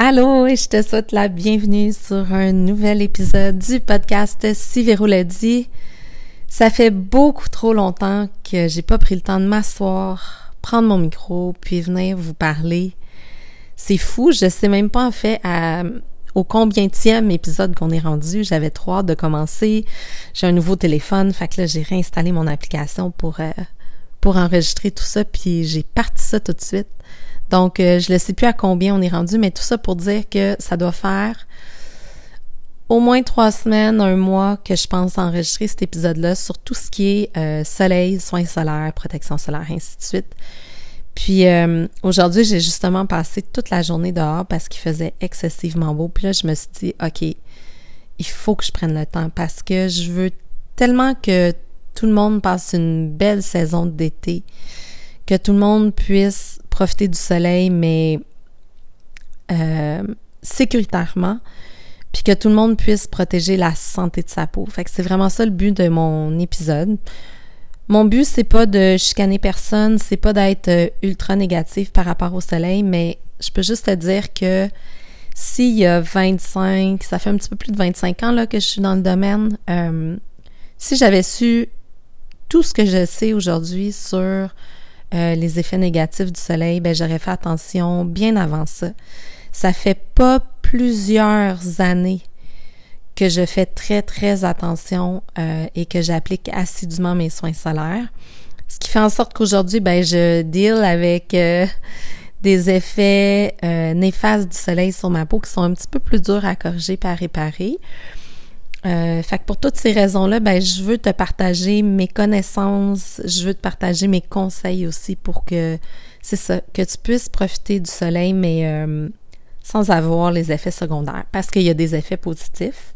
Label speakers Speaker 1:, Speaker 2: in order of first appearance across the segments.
Speaker 1: Allô et je te souhaite la bienvenue sur un nouvel épisode du podcast Si Véro dit. Ça fait beaucoup trop longtemps que j'ai pas pris le temps de m'asseoir, prendre mon micro, puis venir vous parler. C'est fou, je sais même pas en fait à, au combienième épisode qu'on est rendu. J'avais hâte de commencer. J'ai un nouveau téléphone, fait que là j'ai réinstallé mon application pour euh, pour enregistrer tout ça, puis j'ai parti ça tout de suite. Donc, euh, je ne sais plus à combien on est rendu, mais tout ça pour dire que ça doit faire au moins trois semaines, un mois que je pense enregistrer cet épisode-là sur tout ce qui est euh, soleil, soins solaires, protection solaire, ainsi de suite. Puis euh, aujourd'hui, j'ai justement passé toute la journée dehors parce qu'il faisait excessivement beau. Puis là, je me suis dit, OK, il faut que je prenne le temps parce que je veux tellement que tout le monde passe une belle saison d'été, que tout le monde puisse profiter du soleil, mais euh, sécuritairement, puis que tout le monde puisse protéger la santé de sa peau. Fait que c'est vraiment ça le but de mon épisode. Mon but, c'est pas de chicaner personne, c'est pas d'être euh, ultra négatif par rapport au soleil, mais je peux juste te dire que s'il y a 25, ça fait un petit peu plus de 25 ans là, que je suis dans le domaine, euh, si j'avais su tout ce que je sais aujourd'hui sur euh, les effets négatifs du soleil, ben j'aurais fait attention bien avant ça. Ça fait pas plusieurs années que je fais très très attention euh, et que j'applique assidûment mes soins solaires. Ce qui fait en sorte qu'aujourd'hui, ben je deal avec euh, des effets néfastes du soleil sur ma peau qui sont un petit peu plus durs à corriger et à réparer. Euh, fait que pour toutes ces raisons-là, ben, je veux te partager mes connaissances, je veux te partager mes conseils aussi pour que, c'est ça, que tu puisses profiter du soleil, mais euh, sans avoir les effets secondaires. Parce qu'il y a des effets positifs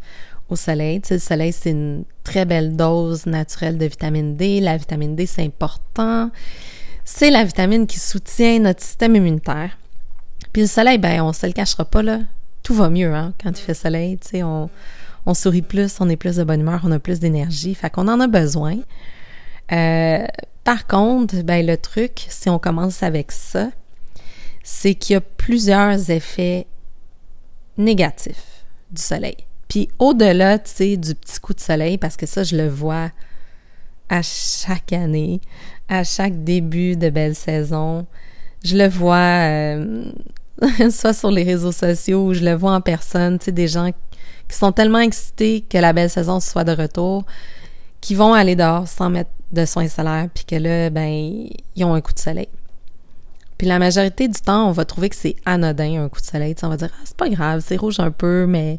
Speaker 1: au soleil. Tu sais, le soleil, c'est une très belle dose naturelle de vitamine D. La vitamine D, c'est important. C'est la vitamine qui soutient notre système immunitaire. Puis le soleil, ben, on se le cachera pas, là. Tout va mieux, hein, quand il fait soleil. Tu sais, on on sourit plus, on est plus de bonne humeur, on a plus d'énergie. Fait qu'on en a besoin. Euh, par contre, ben, le truc, si on commence avec ça, c'est qu'il y a plusieurs effets négatifs du soleil. Puis au-delà, tu sais, du petit coup de soleil, parce que ça, je le vois à chaque année, à chaque début de belle saison. Je le vois euh, soit sur les réseaux sociaux ou je le vois en personne, tu sais, des gens qui sont tellement excités que la belle saison soit de retour, qui vont aller dehors sans mettre de soins solaires, puis que là, ben, ils ont un coup de soleil. Puis la majorité du temps, on va trouver que c'est anodin, un coup de soleil. on va dire, ah, c'est pas grave, c'est rouge un peu, mais,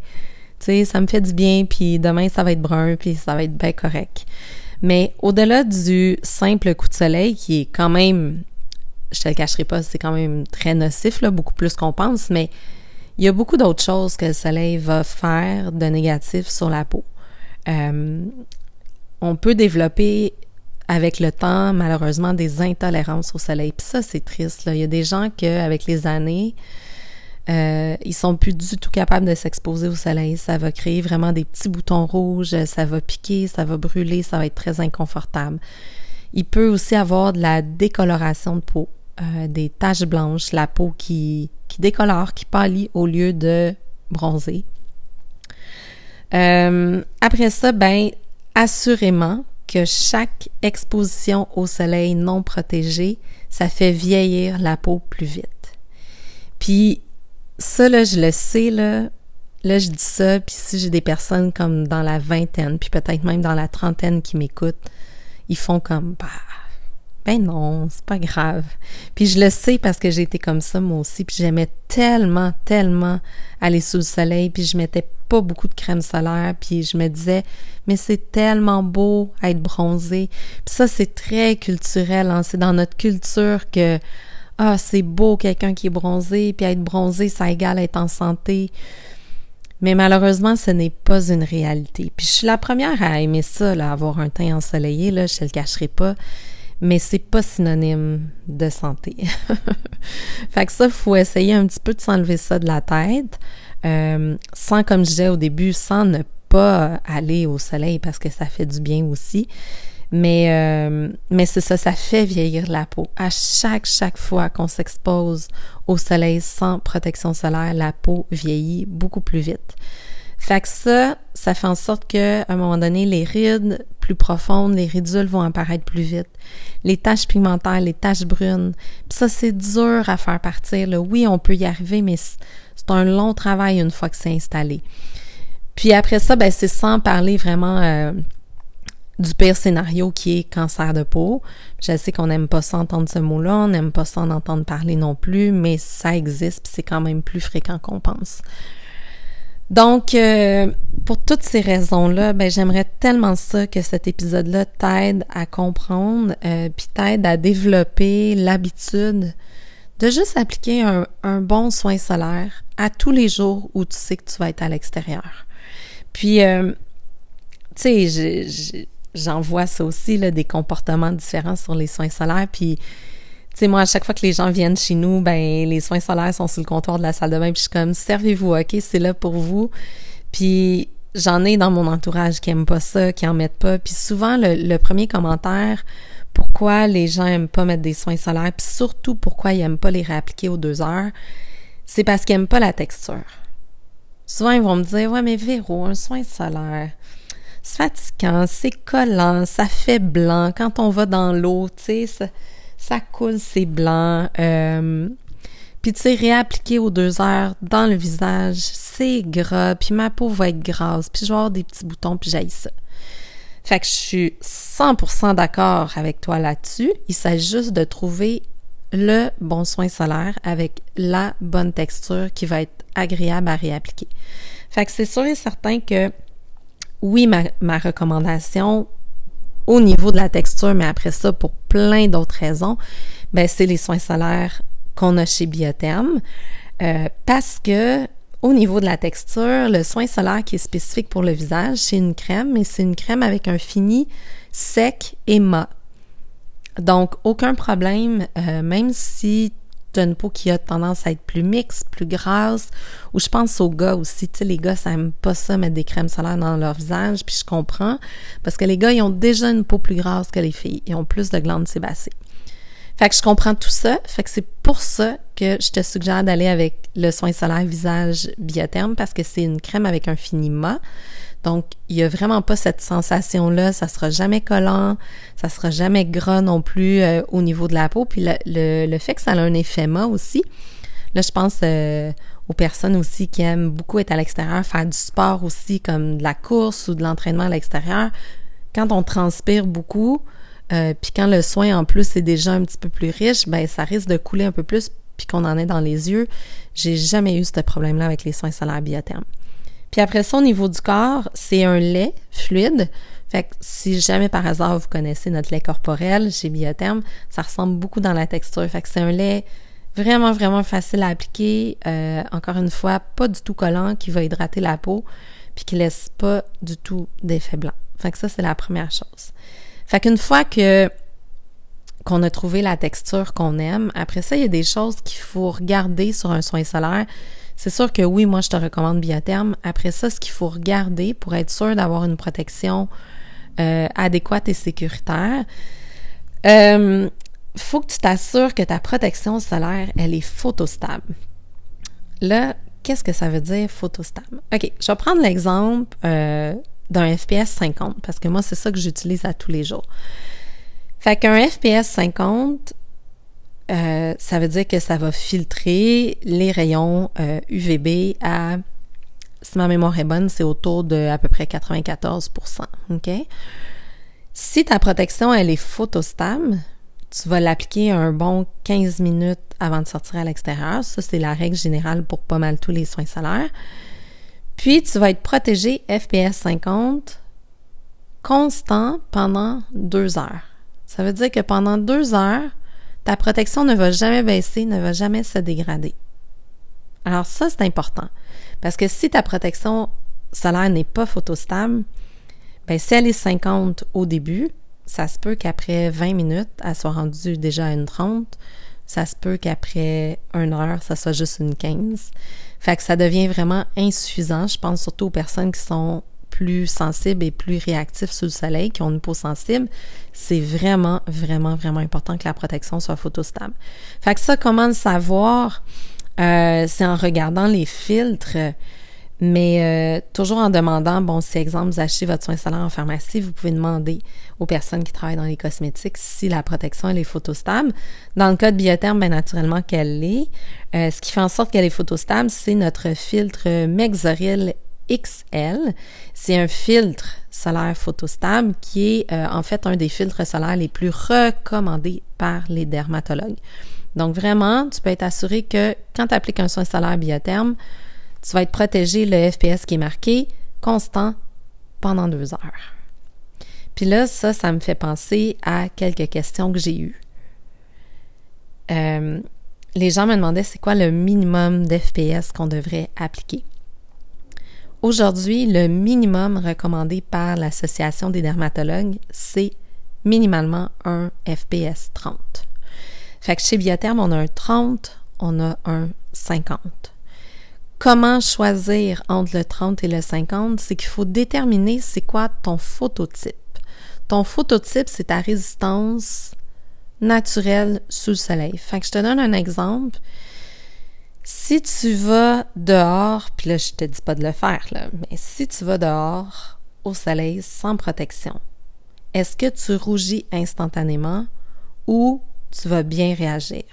Speaker 1: tu ça me fait du bien, puis demain, ça va être brun, puis ça va être bien correct. Mais au-delà du simple coup de soleil, qui est quand même, je te le cacherai pas, c'est quand même très nocif, là, beaucoup plus qu'on pense, mais il y a beaucoup d'autres choses que le soleil va faire de négatif sur la peau. Euh, on peut développer avec le temps, malheureusement, des intolérances au soleil. Puis ça, c'est triste. Là. Il y a des gens que, avec les années, euh, ils sont plus du tout capables de s'exposer au soleil. Ça va créer vraiment des petits boutons rouges, ça va piquer, ça va brûler, ça va être très inconfortable. Il peut aussi avoir de la décoloration de peau, euh, des taches blanches, la peau qui qui décolore, qui pâlit au lieu de bronzer. Euh, après ça, ben, assurément que chaque exposition au soleil non protégée, ça fait vieillir la peau plus vite. Puis ça, là, je le sais, là, là, je dis ça, puis si j'ai des personnes comme dans la vingtaine, puis peut-être même dans la trentaine qui m'écoutent, ils font comme, bah, ben non, c'est pas grave. Puis je le sais parce que j'ai été comme ça moi aussi, puis j'aimais tellement, tellement aller sous le soleil, puis je mettais pas beaucoup de crème solaire, puis je me disais, mais c'est tellement beau être bronzé. Puis ça, c'est très culturel, hein? c'est dans notre culture que, ah, c'est beau quelqu'un qui est bronzé, puis être bronzé, ça égale être en santé. Mais malheureusement, ce n'est pas une réalité. Puis je suis la première à aimer ça, là, avoir un teint ensoleillé, là, je te le cacherai pas mais c'est pas synonyme de santé. fait que ça, faut essayer un petit peu de s'enlever ça de la tête, euh, sans, comme je disais au début, sans ne pas aller au soleil parce que ça fait du bien aussi. Mais, euh, mais c'est ça, ça fait vieillir la peau. À chaque, chaque fois qu'on s'expose au soleil sans protection solaire, la peau vieillit beaucoup plus vite. Fait que ça, ça fait en sorte que, à un moment donné, les rides plus profondes, les ridules vont apparaître plus vite. Les taches pigmentaires, les taches brunes. Puis ça, c'est dur à faire partir. Oui, on peut y arriver, mais c'est un long travail une fois que c'est installé. Puis après ça, ben, c'est sans parler vraiment euh, du pire scénario qui est cancer de peau. Je sais qu'on n'aime pas ça entendre ce mot-là, on n'aime pas ça en entendre parler non plus, mais ça existe, c'est quand même plus fréquent qu'on pense. Donc, euh, pour toutes ces raisons-là, ben, j'aimerais tellement ça que cet épisode-là t'aide à comprendre, euh, puis t'aide à développer l'habitude de juste appliquer un, bon soin solaire à tous les jours où tu sais que tu vas être à l'extérieur. Puis, euh, tu sais, j'en vois ça aussi, là, des comportements différents sur les soins solaires, puis tu sais, moi, à chaque fois que les gens viennent chez nous, ben les soins solaires sont sur le comptoir de la salle de bain, puis je suis comme, servez-vous, OK, c'est là pour vous. Puis j'en ai dans mon entourage qui aiment pas ça, qui en mettent pas. Puis souvent, le, premier commentaire, pourquoi les gens aiment pas mettre des soins solaires, puis surtout pourquoi ils aiment pas les réappliquer aux deux heures, c'est parce qu'ils aiment pas la texture. Souvent, ils vont me dire, ouais, mais Véro, un soin solaire, c'est fatigant, c'est collant, ça fait blanc quand on va dans l'eau, tu sais, ça coule, c'est blanc. Euh, puis tu sais, réappliquer aux deux heures dans le visage, c'est gras, puis ma peau va être grasse, puis je vais avoir des petits boutons, puis j'aille ça. Fait que je suis 100% d'accord avec toi là-dessus. Il s'agit juste de trouver le bon soin solaire avec la bonne texture qui va être agréable à réappliquer. Fait que c'est sûr et certain que oui, ma, ma recommandation au niveau de la texture, mais après ça, pour plein d'autres raisons, ben c'est les soins solaires qu'on a chez Biotherm. Euh, parce que au niveau de la texture, le soin solaire qui est spécifique pour le visage, c'est une crème, mais c'est une crème avec un fini sec et mat. Donc, aucun problème, euh, même si une peau qui a tendance à être plus mixte, plus grasse, ou je pense aux gars aussi, tu sais, les gars, ça aime pas ça, mettre des crèmes solaires dans leur visage, puis je comprends, parce que les gars, ils ont déjà une peau plus grasse que les filles, ils ont plus de glandes sébacées. Fait que je comprends tout ça, fait que c'est pour ça que je te suggère d'aller avec le soin solaire visage biotherme, parce que c'est une crème avec un finiment, donc, il y a vraiment pas cette sensation-là. Ça sera jamais collant, ça sera jamais gras non plus euh, au niveau de la peau. Puis le, fait que ça a un effet mat aussi. Là, je pense euh, aux personnes aussi qui aiment beaucoup être à l'extérieur, faire du sport aussi, comme de la course ou de l'entraînement à l'extérieur. Quand on transpire beaucoup, euh, puis quand le soin en plus est déjà un petit peu plus riche, ben ça risque de couler un peu plus, puis qu'on en ait dans les yeux. J'ai jamais eu ce problème-là avec les soins solaires biothermes. Puis après ça, au niveau du corps, c'est un lait fluide. Fait que si jamais par hasard vous connaissez notre lait corporel chez Biotherm, ça ressemble beaucoup dans la texture. Fait que c'est un lait vraiment, vraiment facile à appliquer. Euh, encore une fois, pas du tout collant, qui va hydrater la peau, puis qui laisse pas du tout d'effet blanc. Fait que ça, c'est la première chose. Fait qu'une fois que qu'on a trouvé la texture qu'on aime, après ça, il y a des choses qu'il faut regarder sur un soin solaire c'est sûr que oui, moi, je te recommande Biotherme. Après ça, ce qu'il faut regarder pour être sûr d'avoir une protection euh, adéquate et sécuritaire, euh, faut que tu t'assures que ta protection solaire, elle est photostable. Là, qu'est-ce que ça veut dire photostable? OK, je vais prendre l'exemple euh, d'un FPS 50 parce que moi, c'est ça que j'utilise à tous les jours. Fait qu'un FPS 50, euh, ça veut dire que ça va filtrer les rayons UVB euh, à, si ma mémoire est bonne, c'est autour de à peu près 94 OK? Si ta protection, elle est photostable, tu vas l'appliquer un bon 15 minutes avant de sortir à l'extérieur. Ça, c'est la règle générale pour pas mal tous les soins solaires. Puis, tu vas être protégé FPS 50 constant pendant deux heures. Ça veut dire que pendant deux heures, ta protection ne va jamais baisser, ne va jamais se dégrader. Alors ça, c'est important. Parce que si ta protection solaire n'est pas photostable, ben si elle est 50 au début, ça se peut qu'après 20 minutes, elle soit rendue déjà à une 30. Ça se peut qu'après une heure, ça soit juste une 15. Fait que ça devient vraiment insuffisant. Je pense surtout aux personnes qui sont plus sensibles et plus réactifs sous le soleil, qui ont une peau sensible, c'est vraiment, vraiment, vraiment important que la protection soit photostable. Fait que ça, comment le savoir? Euh, c'est en regardant les filtres, mais euh, toujours en demandant, bon, si exemple vous achetez votre soin solaire en pharmacie, vous pouvez demander aux personnes qui travaillent dans les cosmétiques si la protection elle est photostable. Dans le cas de Biotherm, bien naturellement qu'elle l'est. Euh, ce qui fait en sorte qu'elle est photostable, c'est notre filtre Mexoril XL. C'est un filtre solaire photostable qui est euh, en fait un des filtres solaires les plus recommandés par les dermatologues. Donc vraiment, tu peux être assuré que quand tu appliques un soin solaire biotherme, tu vas être protégé, le FPS qui est marqué, constant pendant deux heures. Puis là, ça, ça me fait penser à quelques questions que j'ai eues. Euh, les gens me demandaient c'est quoi le minimum d'FPS qu'on devrait appliquer. Aujourd'hui, le minimum recommandé par l'Association des dermatologues, c'est minimalement un FPS 30. Fait que chez Biotherm, on a un 30, on a un 50. Comment choisir entre le 30 et le 50? C'est qu'il faut déterminer c'est quoi ton phototype. Ton phototype, c'est ta résistance naturelle sous le soleil. Fait que je te donne un exemple. Si tu vas dehors, puis là, je te dis pas de le faire, mais si tu vas dehors au soleil sans protection, est-ce que tu rougis instantanément ou tu vas bien réagir?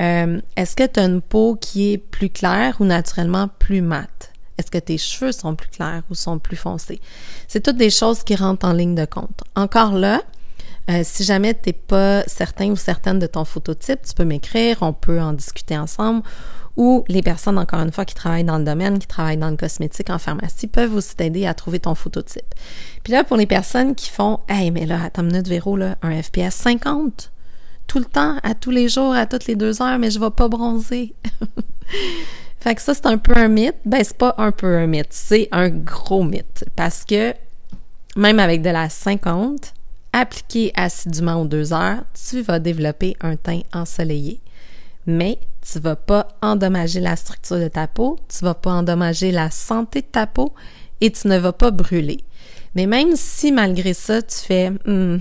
Speaker 1: Euh, est-ce que tu as une peau qui est plus claire ou naturellement plus mate? Est-ce que tes cheveux sont plus clairs ou sont plus foncés? C'est toutes des choses qui rentrent en ligne de compte. Encore là, euh, si jamais tu n'es pas certain ou certaine de ton phototype, tu peux m'écrire, on peut en discuter ensemble. Ou les personnes, encore une fois, qui travaillent dans le domaine, qui travaillent dans le cosmétique, en pharmacie, peuvent aussi t'aider à trouver ton phototype. Puis là, pour les personnes qui font Hey, mais là, attends une minute, Véro, là, un FPS 50 tout le temps, à tous les jours, à toutes les deux heures, mais je vais pas bronzer. fait que ça, c'est un peu un mythe. Ben, c'est pas un peu un mythe, c'est un gros mythe. Parce que même avec de la 50, appliquée assidûment aux deux heures, tu vas développer un teint ensoleillé. Mais tu vas pas endommager la structure de ta peau, tu vas pas endommager la santé de ta peau et tu ne vas pas brûler. Mais même si malgré ça, tu fais hmm,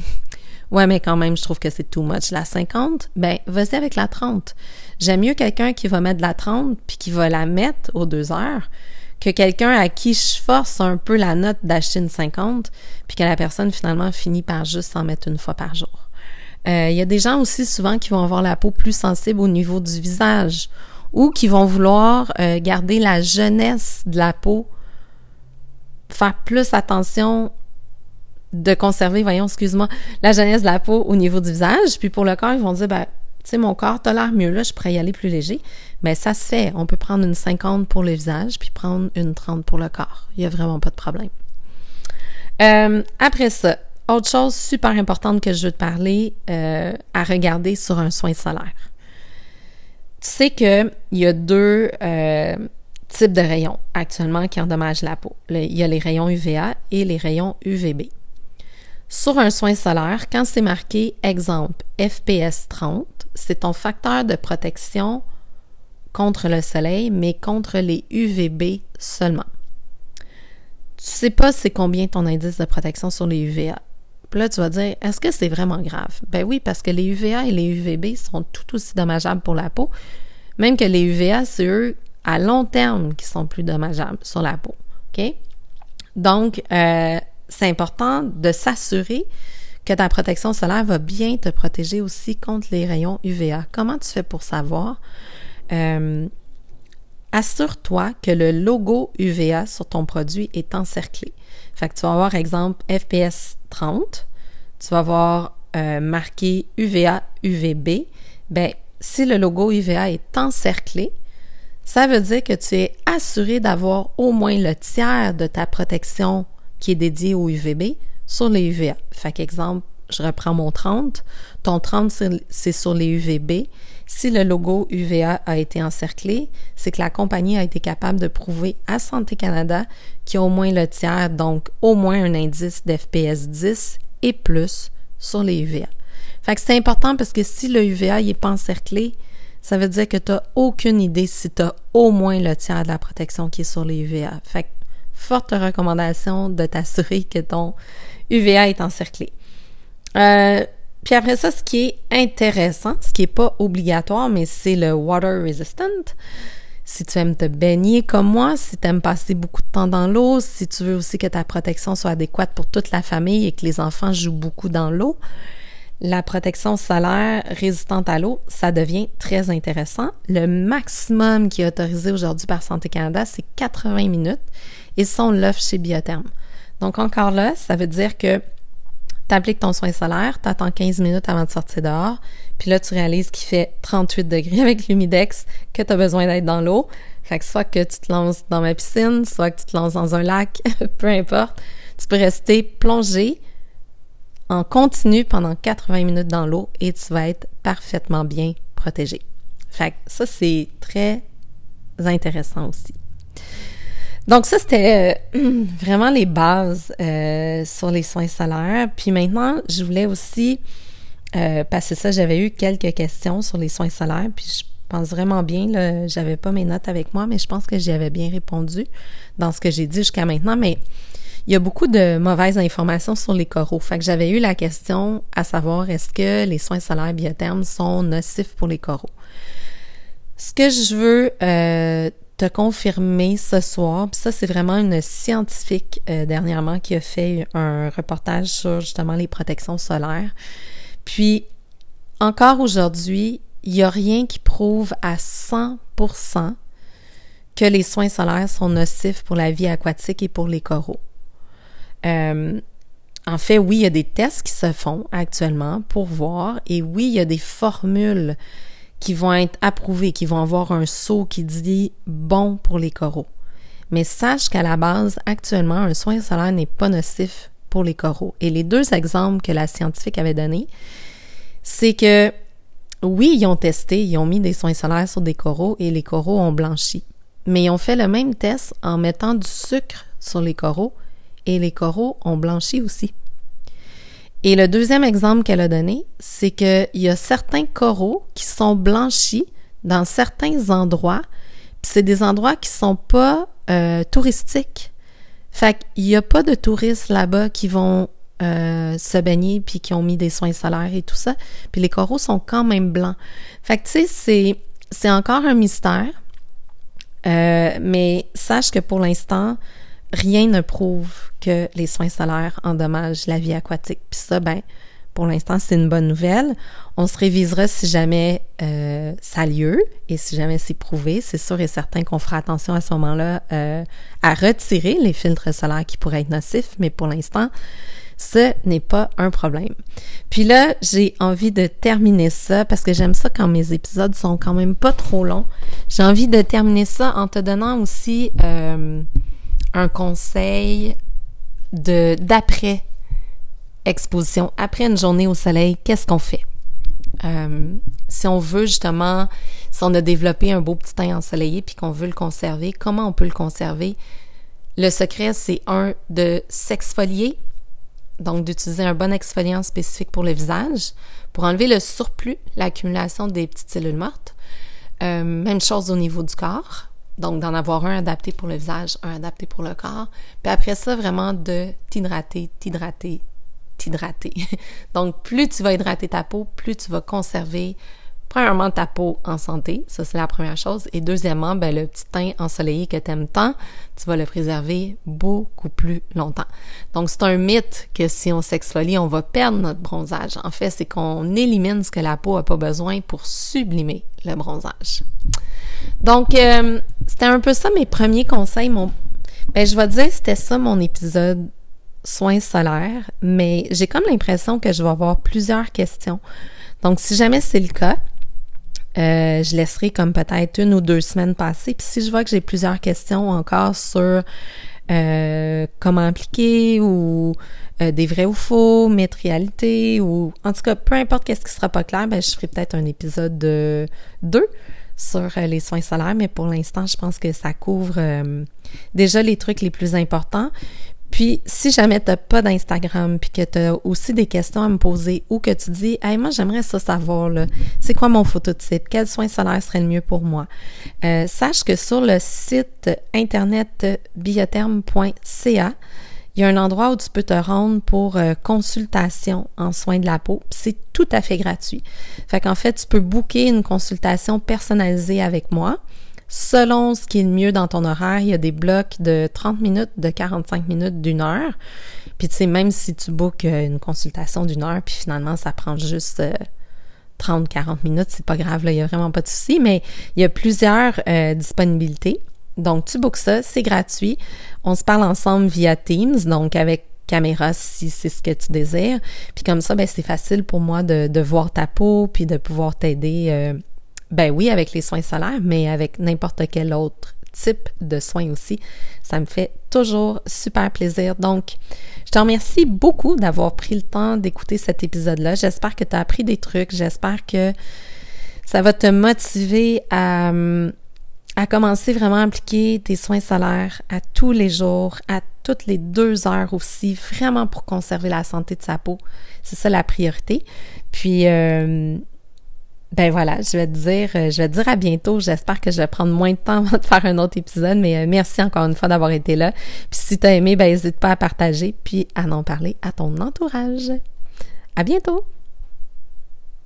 Speaker 1: Ouais, mais quand même, je trouve que c'est too much. La 50, ben, vas-y avec la 30. J'aime mieux quelqu'un qui va mettre la 30 puis qui va la mettre aux deux heures que quelqu'un à qui je force un peu la note d'acheter une 50 puis que la personne finalement finit par juste s'en mettre une fois par jour. Euh, il y a des gens aussi souvent qui vont avoir la peau plus sensible au niveau du visage ou qui vont vouloir euh, garder la jeunesse de la peau, faire plus attention de conserver, voyons, excuse-moi, la jeunesse de la peau au niveau du visage. Puis pour le corps, ils vont dire, ben, tu sais, mon corps l'air mieux là, je pourrais y aller plus léger. Mais ça se fait. On peut prendre une 50 pour le visage, puis prendre une 30 pour le corps. Il n'y a vraiment pas de problème. Euh, après ça, autre chose super importante que je veux te parler euh, à regarder sur un soin solaire. Tu sais qu'il y a deux euh, types de rayons actuellement qui endommagent la peau. il y a les rayons UVA et les rayons UVB. Sur un soin solaire, quand c'est marqué exemple FPS 30, c'est ton facteur de protection contre le soleil, mais contre les UVB seulement. Tu sais pas c'est combien ton indice de protection sur les UVA. Puis là, tu vas dire, est-ce que c'est vraiment grave? Ben oui, parce que les UVA et les UVB sont tout aussi dommageables pour la peau, même que les UVA, c'est eux à long terme qui sont plus dommageables sur la peau. OK? Donc, euh, c'est important de s'assurer que ta protection solaire va bien te protéger aussi contre les rayons UVA. Comment tu fais pour savoir? Euh, assure-toi que le logo UVA sur ton produit est encerclé. Fait que tu vas avoir, exemple, FPS 30, tu vas avoir euh, marqué UVA, UVB. Ben, si le logo UVA est encerclé, ça veut dire que tu es assuré d'avoir au moins le tiers de ta protection qui est dédié au UVB sur les UVA. Fait qu'exemple, je reprends mon 30. Ton 30, c'est sur les UVB. Si le logo UVA a été encerclé, c'est que la compagnie a été capable de prouver à Santé Canada qu'il y a au moins le tiers, donc au moins un indice d'FPS 10 et plus sur les UVA. Fait que c'est important parce que si le UVA n'est pas encerclé, ça veut dire que tu n'as aucune idée si tu as au moins le tiers de la protection qui est sur les UVA. Fait que forte recommandation de t'assurer que ton UVA est encerclé. Euh, puis après ça, ce qui est intéressant, ce qui est pas obligatoire, mais c'est le water resistant. Si tu aimes te baigner comme moi, si tu aimes passer beaucoup de temps dans l'eau, si tu veux aussi que ta protection soit adéquate pour toute la famille et que les enfants jouent beaucoup dans l'eau, la protection solaire résistante à l'eau, ça devient très intéressant. Le maximum qui est autorisé aujourd'hui par Santé Canada, c'est 80 minutes ça, on l'offre chez Biotherme. Donc encore là, ça veut dire que tu appliques ton soin solaire, tu attends 15 minutes avant de sortir dehors, puis là, tu réalises qu'il fait 38 degrés avec l'humidex, que tu as besoin d'être dans l'eau. Fait que soit que tu te lances dans ma piscine, soit que tu te lances dans un lac, peu importe, tu peux rester plongé en continu pendant 80 minutes dans l'eau et tu vas être parfaitement bien protégé. Fait que ça, c'est très intéressant aussi. Donc ça, c'était euh, vraiment les bases euh, sur les soins solaires. Puis maintenant, je voulais aussi, euh, que ça, j'avais eu quelques questions sur les soins solaires, puis je pense vraiment bien, là, j'avais pas mes notes avec moi, mais je pense que j'y avais bien répondu dans ce que j'ai dit jusqu'à maintenant, mais il y a beaucoup de mauvaises informations sur les coraux. Fait que j'avais eu la question à savoir est-ce que les soins solaires biothermes sont nocifs pour les coraux? Ce que je veux euh, te confirmer ce soir. Puis ça, c'est vraiment une scientifique euh, dernièrement qui a fait un reportage sur justement les protections solaires. Puis encore aujourd'hui, il n'y a rien qui prouve à 100% que les soins solaires sont nocifs pour la vie aquatique et pour les coraux. Euh, en fait, oui, il y a des tests qui se font actuellement pour voir, et oui, il y a des formules qui vont être approuvés, qui vont avoir un saut qui dit bon pour les coraux. Mais sache qu'à la base, actuellement, un soin solaire n'est pas nocif pour les coraux. Et les deux exemples que la scientifique avait donnés, c'est que oui, ils ont testé, ils ont mis des soins solaires sur des coraux et les coraux ont blanchi. Mais ils ont fait le même test en mettant du sucre sur les coraux et les coraux ont blanchi aussi. Et le deuxième exemple qu'elle a donné, c'est qu'il y a certains coraux qui sont blanchis dans certains endroits, puis c'est des endroits qui sont pas euh, touristiques. Fait qu'il n'y a pas de touristes là-bas qui vont euh, se baigner puis qui ont mis des soins solaires et tout ça. Puis les coraux sont quand même blancs. Fait que tu sais, c'est, encore un mystère. Euh, mais sache que pour l'instant, rien ne prouve que les soins solaires endommagent la vie aquatique. Puis ça, ben, pour l'instant, c'est une bonne nouvelle. On se révisera si jamais euh, ça a lieu et si jamais c'est prouvé. C'est sûr et certain qu'on fera attention à ce moment-là euh, à retirer les filtres solaires qui pourraient être nocifs, mais pour l'instant, ce n'est pas un problème. Puis là, j'ai envie de terminer ça parce que j'aime ça quand mes épisodes sont quand même pas trop longs. J'ai envie de terminer ça en te donnant aussi euh, un conseil de d'après exposition, après une journée au soleil, qu'est-ce qu'on fait? Euh, si on veut justement, si on a développé un beau petit teint ensoleillé puis qu'on veut le conserver, comment on peut le conserver? Le secret, c'est un, de s'exfolier, donc d'utiliser un bon exfoliant spécifique pour le visage, pour enlever le surplus, l'accumulation des petites cellules mortes. Euh, même chose au niveau du corps. Donc, d'en avoir un adapté pour le visage, un adapté pour le corps. Puis après ça, vraiment de t'hydrater, t'hydrater, t'hydrater. Donc, plus tu vas hydrater ta peau, plus tu vas conserver, premièrement, ta peau en santé. Ça, c'est la première chose. Et deuxièmement, ben, le petit teint ensoleillé que tu aimes tant, tu vas le préserver beaucoup plus longtemps. Donc, c'est un mythe que si on s'exfolie, on va perdre notre bronzage. En fait, c'est qu'on élimine ce que la peau a pas besoin pour sublimer le bronzage. Donc, euh, c'était un peu ça mes premiers conseils. Mon, ben, je vais dire, c'était ça mon épisode soins solaires, mais j'ai comme l'impression que je vais avoir plusieurs questions. Donc, si jamais c'est le cas, euh, je laisserai comme peut-être une ou deux semaines passer. Puis si je vois que j'ai plusieurs questions encore sur euh, comment appliquer ou des vrais ou faux, mettre réalité ou en tout cas, peu importe qu'est-ce qui sera pas clair, ben je ferai peut-être un épisode de deux sur euh, les soins solaires, mais pour l'instant, je pense que ça couvre euh, déjà les trucs les plus importants. Puis, si jamais tu n'as pas d'Instagram, puis que tu as aussi des questions à me poser ou que tu dis, hey, moi, j'aimerais ça savoir, là, c'est quoi mon phototype? Quel soin solaire serait le mieux pour moi? Euh, sache que sur le site internet biotherme.ca, il y a un endroit où tu peux te rendre pour euh, consultation en soins de la peau. C'est tout à fait gratuit. Fait qu'en fait, tu peux booker une consultation personnalisée avec moi. Selon ce qui est le mieux dans ton horaire, il y a des blocs de 30 minutes, de 45 minutes, d'une heure. Puis tu sais, même si tu bookes euh, une consultation d'une heure, puis finalement, ça prend juste 30, 40 minutes, c'est pas grave, là, il y a vraiment pas de souci, mais il y a plusieurs euh, disponibilités. Donc, tu bookes ça, c'est gratuit. On se parle ensemble via Teams, donc avec caméra si c'est ce que tu désires. Puis comme ça, ben c'est facile pour moi de, voir ta peau, puis de pouvoir t'aider, euh, ben oui, avec les soins solaires, mais avec n'importe quel autre type de soins aussi. Ça me fait toujours super plaisir. Donc, je te remercie beaucoup d'avoir pris le temps d'écouter cet épisode-là. J'espère que tu as appris des trucs. J'espère que ça va te motiver à à commencer vraiment à appliquer tes soins solaires à tous les jours, à toutes les deux heures aussi, vraiment pour conserver la santé de sa peau. C'est ça la priorité. Puis, euh, ben voilà, je vais te dire, euh, je vais te dire à bientôt. J'espère que je vais prendre moins de temps avant de faire un autre épisode, mais euh, merci encore une fois d'avoir été là. Puis si tu as aimé, ben n'hésite pas à partager puis à en parler à ton entourage. À bientôt!